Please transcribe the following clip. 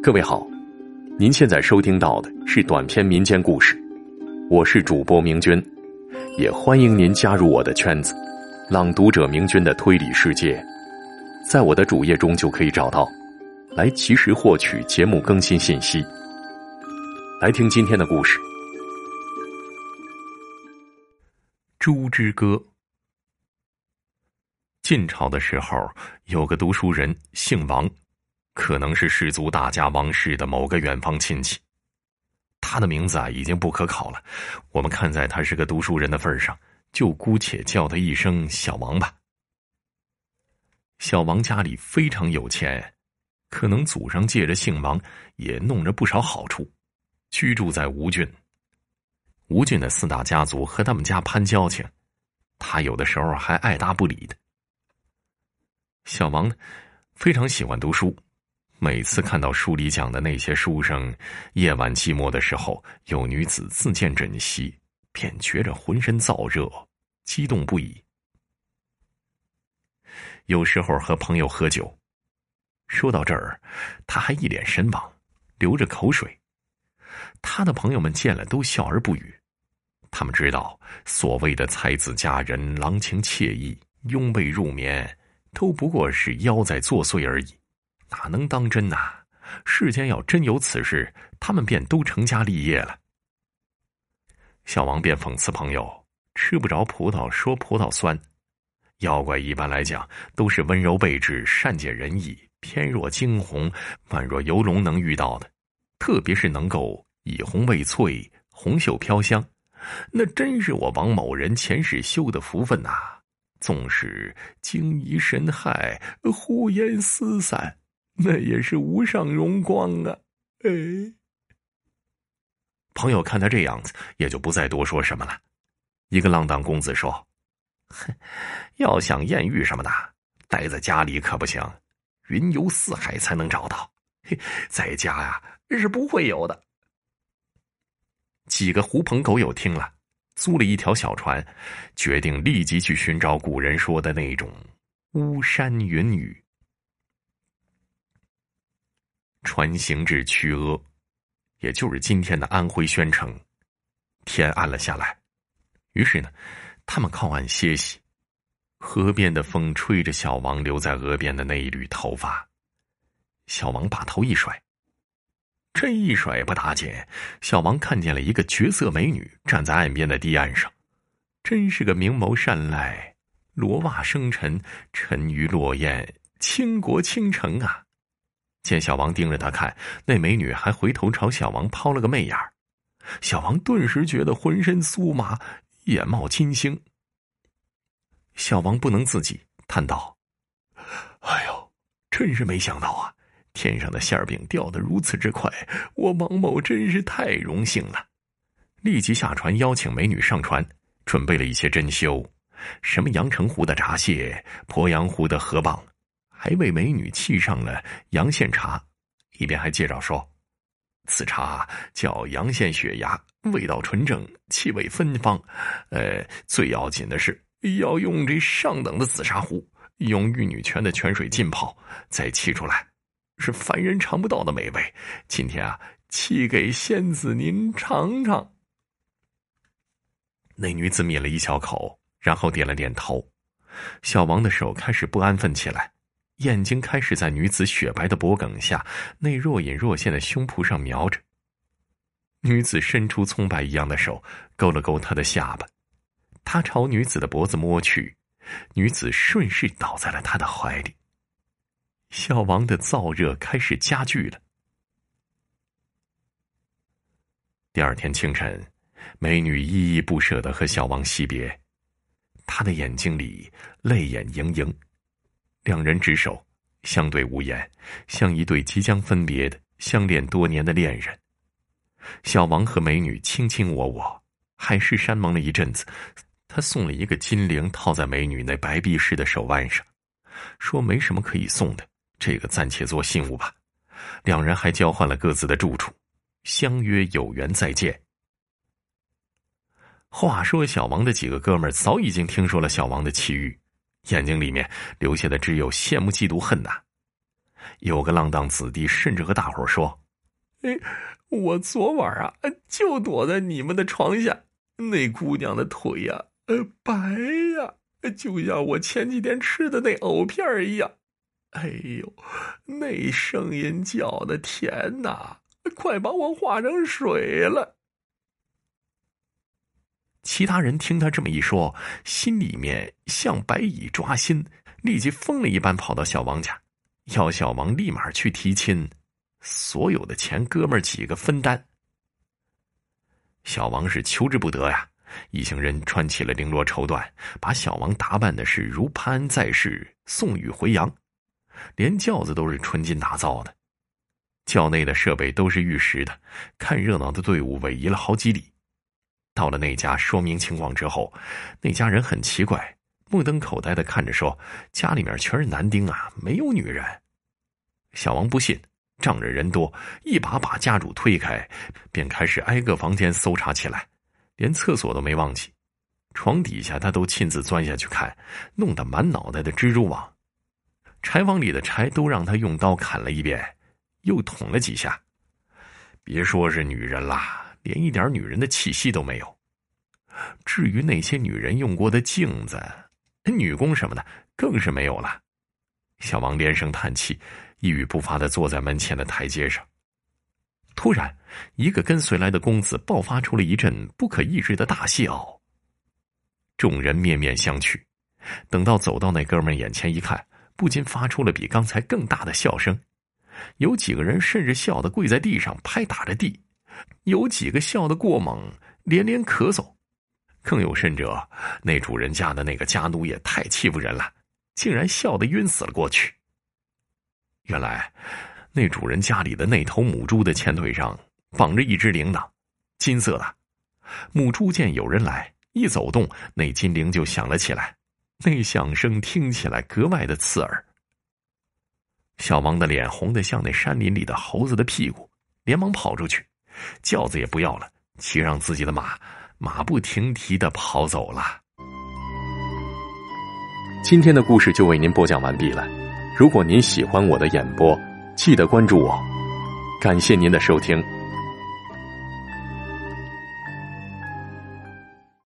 各位好，您现在收听到的是短篇民间故事，我是主播明君，也欢迎您加入我的圈子——朗读者明君的推理世界，在我的主页中就可以找到，来及时获取节目更新信息。来听今天的故事，《猪之歌》。晋朝的时候，有个读书人，姓王，可能是氏族大家王氏的某个远方亲戚。他的名字啊，已经不可考了。我们看在他是个读书人的份上，就姑且叫他一声小王吧。小王家里非常有钱，可能祖上借着姓王，也弄着不少好处，居住在吴郡。吴郡的四大家族和他们家攀交情，他有的时候还爱答不理的。小王呢，非常喜欢读书。每次看到书里讲的那些书生，夜晚寂寞的时候，有女子自荐枕席，便觉着浑身燥热，激动不已。有时候和朋友喝酒，说到这儿，他还一脸神往，流着口水。他的朋友们见了都笑而不语。他们知道，所谓的才子佳人、郎情妾意、拥被入眠。都不过是妖在作祟而已，哪能当真呐？世间要真有此事，他们便都成家立业了。小王便讽刺朋友吃不着葡萄说葡萄酸，妖怪一般来讲都是温柔备至、善解人意、翩若惊鸿、宛若游龙能遇到的，特别是能够以红为翠、红袖飘香，那真是我王某人前世修的福分呐。纵使惊疑神骇、呼烟四散，那也是无上荣光啊！哎，朋友看他这样子，也就不再多说什么了。一个浪荡公子说：“哼，要想艳遇什么的，待在家里可不行，云游四海才能找到。嘿，在家呀是不会有的。”几个狐朋狗友听了。租了一条小船，决定立即去寻找古人说的那种巫山云雨。船行至曲阿，也就是今天的安徽宣城。天暗了下来，于是呢，他们靠岸歇息。河边的风吹着小王留在额边的那一缕头发，小王把头一甩。这一甩不打紧，小王看见了一个绝色美女站在岸边的堤岸上，真是个明眸善睐、罗袜生尘、沉鱼落雁、倾国倾城啊！见小王盯着他看，那美女还回头朝小王抛了个媚眼小王顿时觉得浑身酥麻，眼冒金星。小王不能自己，叹道：“哎呦，真是没想到啊！”天上的馅饼掉得如此之快，我王某真是太荣幸了。立即下船邀请美女上船，准备了一些珍馐，什么阳澄湖的闸蟹、鄱阳湖的河蚌，还为美女沏上了阳县茶。一边还介绍说，此茶叫阳县雪芽，味道纯正，气味芬芳。呃，最要紧的是要用这上等的紫砂壶，用玉女泉的泉水浸泡，再沏出来。是凡人尝不到的美味，今天啊，沏给仙子您尝尝。那女子抿了一小口，然后点了点头。小王的手开始不安分起来，眼睛开始在女子雪白的脖颈下那若隐若现的胸脯上瞄着。女子伸出葱白一样的手，勾了勾他的下巴，他朝女子的脖子摸去，女子顺势倒在了他的怀里。小王的燥热开始加剧了。第二天清晨，美女依依不舍的和小王惜别，她的眼睛里泪眼盈盈，两人执手，相对无言，像一对即将分别的相恋多年的恋人。小王和美女卿卿我我，海誓山盟了一阵子，他送了一个金铃套在美女那白璧似的手腕上，说没什么可以送的。这个暂且做信物吧。两人还交换了各自的住处，相约有缘再见。话说，小王的几个哥们儿早已经听说了小王的奇遇，眼睛里面留下的只有羡慕、嫉妒、恨呐。有个浪荡子弟甚至和大伙说：“哎，我昨晚啊，就躲在你们的床下，那姑娘的腿呀，呃，白呀，就像我前几天吃的那藕片一样。哎呦，那声音叫的甜呐，快把我化成水了。”其他人听他这么一说，心里面像白蚁抓心，立即疯了一般跑到小王家，要小王立马去提亲，所有的钱哥们几个分担。小王是求之不得呀，一行人穿起了绫罗绸缎，把小王打扮的是如潘安在世，送雨回阳，连轿子都是纯金打造的，轿内的设备都是玉石的，看热闹的队伍逶移了好几里。到了那家说明情况之后，那家人很奇怪，目瞪口呆的看着说：“家里面全是男丁啊，没有女人。”小王不信，仗着人多，一把把家主推开，便开始挨个房间搜查起来，连厕所都没忘记，床底下他都亲自钻下去看，弄得满脑袋的蜘蛛网。柴房里的柴都让他用刀砍了一遍，又捅了几下。别说是女人啦。连一点女人的气息都没有。至于那些女人用过的镜子、女工什么的，更是没有了。小王连声叹气，一语不发的坐在门前的台阶上。突然，一个跟随来的公子爆发出了一阵不可抑制的大笑。众人面面相觑，等到走到那哥们眼前一看，不禁发出了比刚才更大的笑声。有几个人甚至笑得跪在地上拍打着地。有几个笑得过猛，连连咳嗽；更有甚者，那主人家的那个家奴也太欺负人了，竟然笑得晕死了过去。原来，那主人家里的那头母猪的前腿上绑着一只铃铛，金色的。母猪见有人来，一走动，那金铃就响了起来，那响声听起来格外的刺耳。小王的脸红得像那山林里的猴子的屁股，连忙跑出去。轿子也不要了，骑上自己的马，马不停蹄的跑走了。今天的故事就为您播讲完毕了。如果您喜欢我的演播，记得关注我。感谢您的收听。